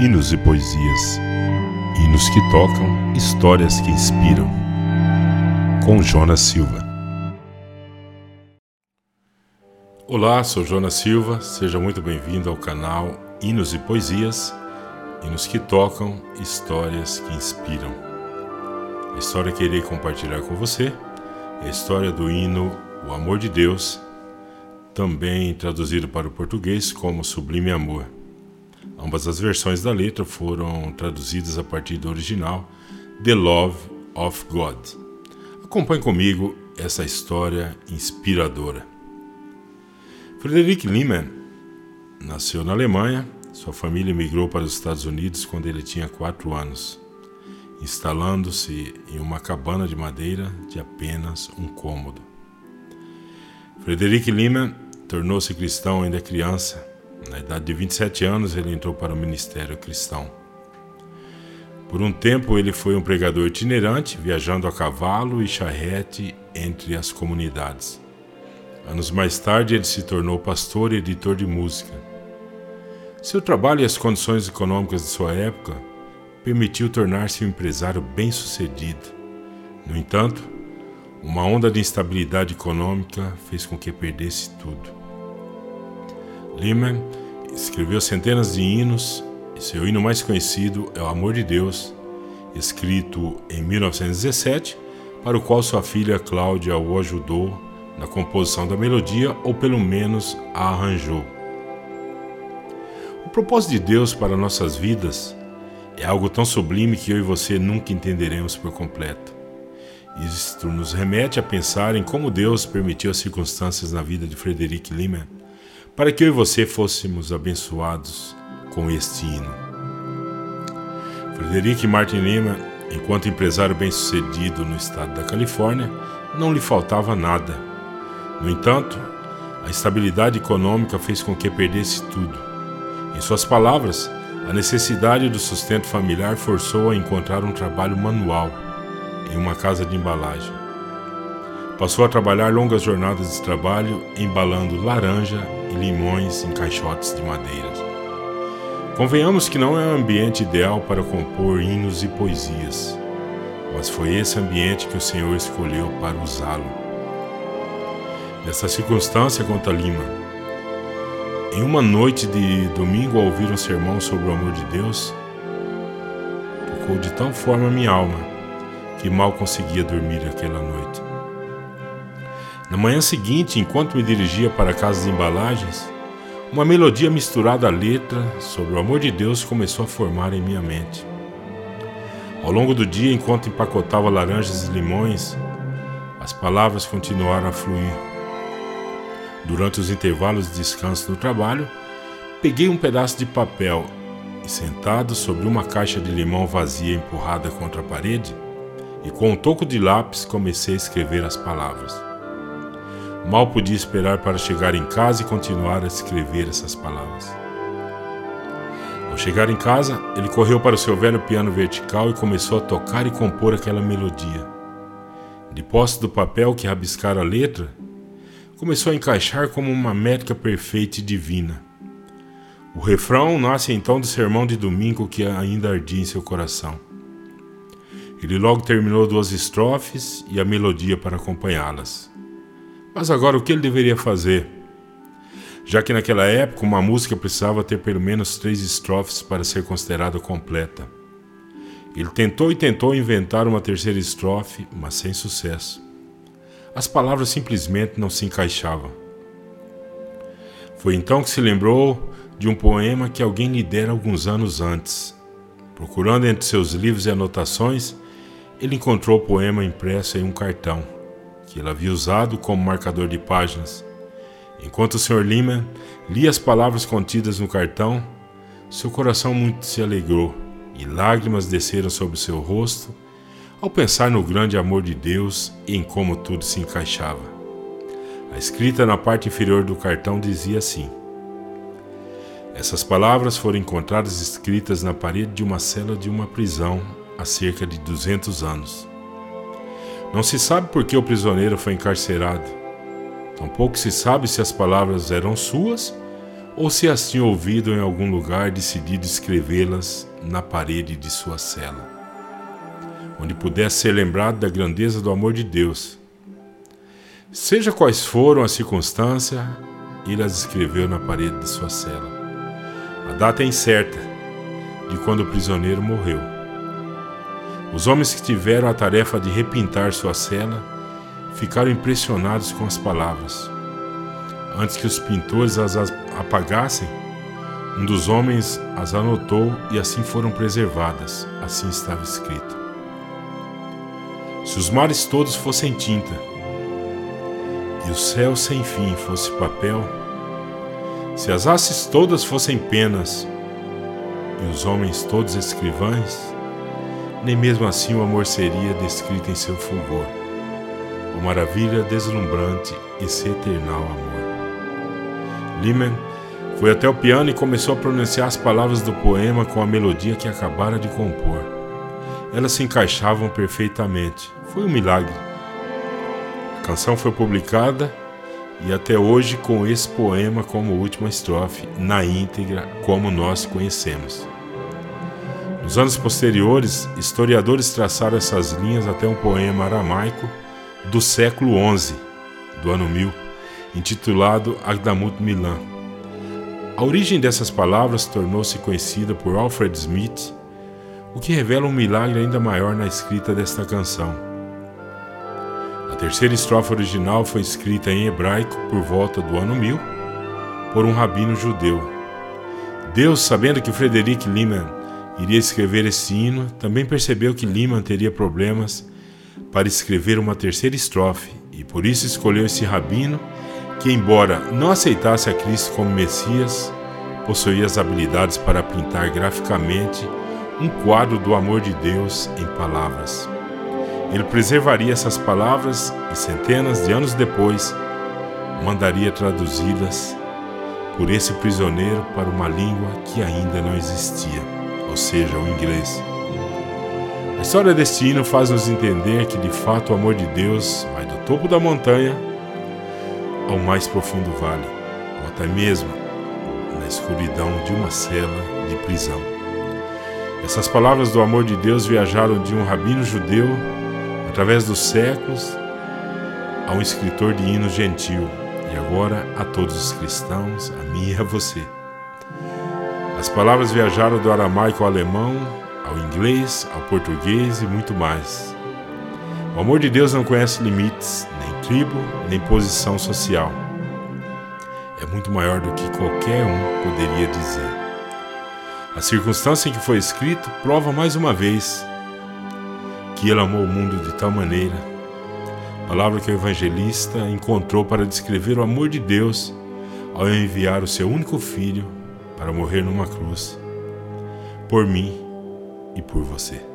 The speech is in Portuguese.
hinos e poesias. Hinos que tocam, histórias que inspiram. Com Jonas Silva. Olá, sou Jonas Silva, seja muito bem-vindo ao canal Hinos e Poesias. Hinos que tocam, histórias que inspiram. A história que irei compartilhar com você é a história do hino O Amor de Deus, também traduzido para o português como Sublime Amor. Ambas as versões da letra foram traduzidas a partir do original The Love of God. Acompanhe comigo essa história inspiradora. Frederick Lehmann nasceu na Alemanha. Sua família migrou para os Estados Unidos quando ele tinha 4 anos, instalando-se em uma cabana de madeira de apenas um cômodo. Frederick Lehmann tornou-se cristão ainda criança na idade de 27 anos, ele entrou para o ministério cristão. Por um tempo, ele foi um pregador itinerante, viajando a cavalo e charrete entre as comunidades. Anos mais tarde, ele se tornou pastor e editor de música. Seu trabalho e as condições econômicas de sua época permitiu tornar-se um empresário bem-sucedido. No entanto, uma onda de instabilidade econômica fez com que perdesse tudo. Lehman escreveu centenas de hinos e seu hino mais conhecido é O Amor de Deus, escrito em 1917, para o qual sua filha Cláudia o ajudou na composição da melodia ou pelo menos a arranjou. O propósito de Deus para nossas vidas é algo tão sublime que eu e você nunca entenderemos por completo. Isto nos remete a pensar em como Deus permitiu as circunstâncias na vida de Frederic Lehman para que eu e você fôssemos abençoados com este hino. Frederic Martin Lima, enquanto empresário bem-sucedido no estado da Califórnia, não lhe faltava nada. No entanto, a estabilidade econômica fez com que perdesse tudo. Em suas palavras, a necessidade do sustento familiar forçou a encontrar um trabalho manual em uma casa de embalagem. Passou a trabalhar longas jornadas de trabalho embalando laranja e limões em caixotes de madeira. Convenhamos que não é o ambiente ideal para compor hinos e poesias, mas foi esse ambiente que o Senhor escolheu para usá-lo. Nessa circunstância, conta Lima, em uma noite de domingo, ao ouvir um sermão sobre o amor de Deus, tocou de tal forma minha alma que mal conseguia dormir aquela noite. Na manhã seguinte, enquanto me dirigia para a casa de embalagens, uma melodia misturada à letra sobre o amor de Deus começou a formar em minha mente. Ao longo do dia, enquanto empacotava laranjas e limões, as palavras continuaram a fluir. Durante os intervalos de descanso no trabalho, peguei um pedaço de papel e, sentado sobre uma caixa de limão vazia empurrada contra a parede, e com um toco de lápis comecei a escrever as palavras. Mal podia esperar para chegar em casa e continuar a escrever essas palavras. Ao chegar em casa, ele correu para o seu velho piano vertical e começou a tocar e compor aquela melodia. De posse do papel que rabiscara a letra, começou a encaixar como uma métrica perfeita e divina. O refrão nasce então do sermão de domingo que ainda ardia em seu coração. Ele logo terminou duas estrofes e a melodia para acompanhá-las. Mas agora o que ele deveria fazer? Já que naquela época uma música precisava ter pelo menos três estrofes para ser considerada completa. Ele tentou e tentou inventar uma terceira estrofe, mas sem sucesso. As palavras simplesmente não se encaixavam. Foi então que se lembrou de um poema que alguém lhe dera alguns anos antes. Procurando entre seus livros e anotações, ele encontrou o poema impresso em um cartão que ele havia usado como marcador de páginas. Enquanto o Sr. Lima lia as palavras contidas no cartão, seu coração muito se alegrou e lágrimas desceram sobre seu rosto ao pensar no grande amor de Deus e em como tudo se encaixava. A escrita na parte inferior do cartão dizia assim: Essas palavras foram encontradas escritas na parede de uma cela de uma prisão há cerca de 200 anos. Não se sabe por que o prisioneiro foi encarcerado. Tampouco se sabe se as palavras eram suas ou se as tinha ouvido em algum lugar, decidido escrevê-las na parede de sua cela, onde pudesse ser lembrado da grandeza do amor de Deus. Seja quais foram as circunstâncias, ele as escreveu na parede de sua cela. A data é incerta de quando o prisioneiro morreu. Os homens que tiveram a tarefa de repintar sua cela ficaram impressionados com as palavras. Antes que os pintores as apagassem, um dos homens as anotou e assim foram preservadas. Assim estava escrito: Se os mares todos fossem tinta, e o céu sem fim fosse papel, se as hastes todas fossem penas, e os homens todos escrivães, nem mesmo assim o amor seria descrito em seu fulgor, o maravilha deslumbrante e se eternal amor. Liman foi até o piano e começou a pronunciar as palavras do poema com a melodia que acabara de compor. Elas se encaixavam perfeitamente. Foi um milagre. A canção foi publicada e até hoje com esse poema como última estrofe, na íntegra como nós conhecemos. Nos anos posteriores, historiadores traçaram essas linhas até um poema aramaico do século XI, do ano 1000, intitulado Agdamut Milan. A origem dessas palavras tornou-se conhecida por Alfred Smith, o que revela um milagre ainda maior na escrita desta canção. A terceira estrofe original foi escrita em hebraico por volta do ano 1000 por um rabino judeu. Deus, sabendo que Frederic Lehmann iria escrever esse hino, também percebeu que Lehmann teria problemas para escrever uma terceira estrofe e por isso escolheu esse rabino que, embora não aceitasse a Cristo como Messias, possuía as habilidades para pintar graficamente um quadro do amor de Deus em palavras. Ele preservaria essas palavras e centenas de anos depois mandaria traduzi-las por esse prisioneiro para uma língua que ainda não existia, ou seja, o inglês. A história deste hino faz nos entender que de fato o amor de Deus vai do topo da montanha ao mais profundo vale, ou até mesmo na escuridão de uma cela de prisão. Essas palavras do amor de Deus viajaram de um rabino judeu, através dos séculos, a um escritor de hinos gentil, e agora a todos os cristãos, a mim e a você. As palavras viajaram do aramaico ao alemão, ao inglês, ao português e muito mais. O amor de Deus não conhece limites, nem tribo, nem posição social. É muito maior do que qualquer um poderia dizer. A circunstância em que foi escrito prova mais uma vez que ele amou o mundo de tal maneira, palavra que o evangelista encontrou para descrever o amor de Deus ao enviar o seu único filho para morrer numa cruz, por mim e por você.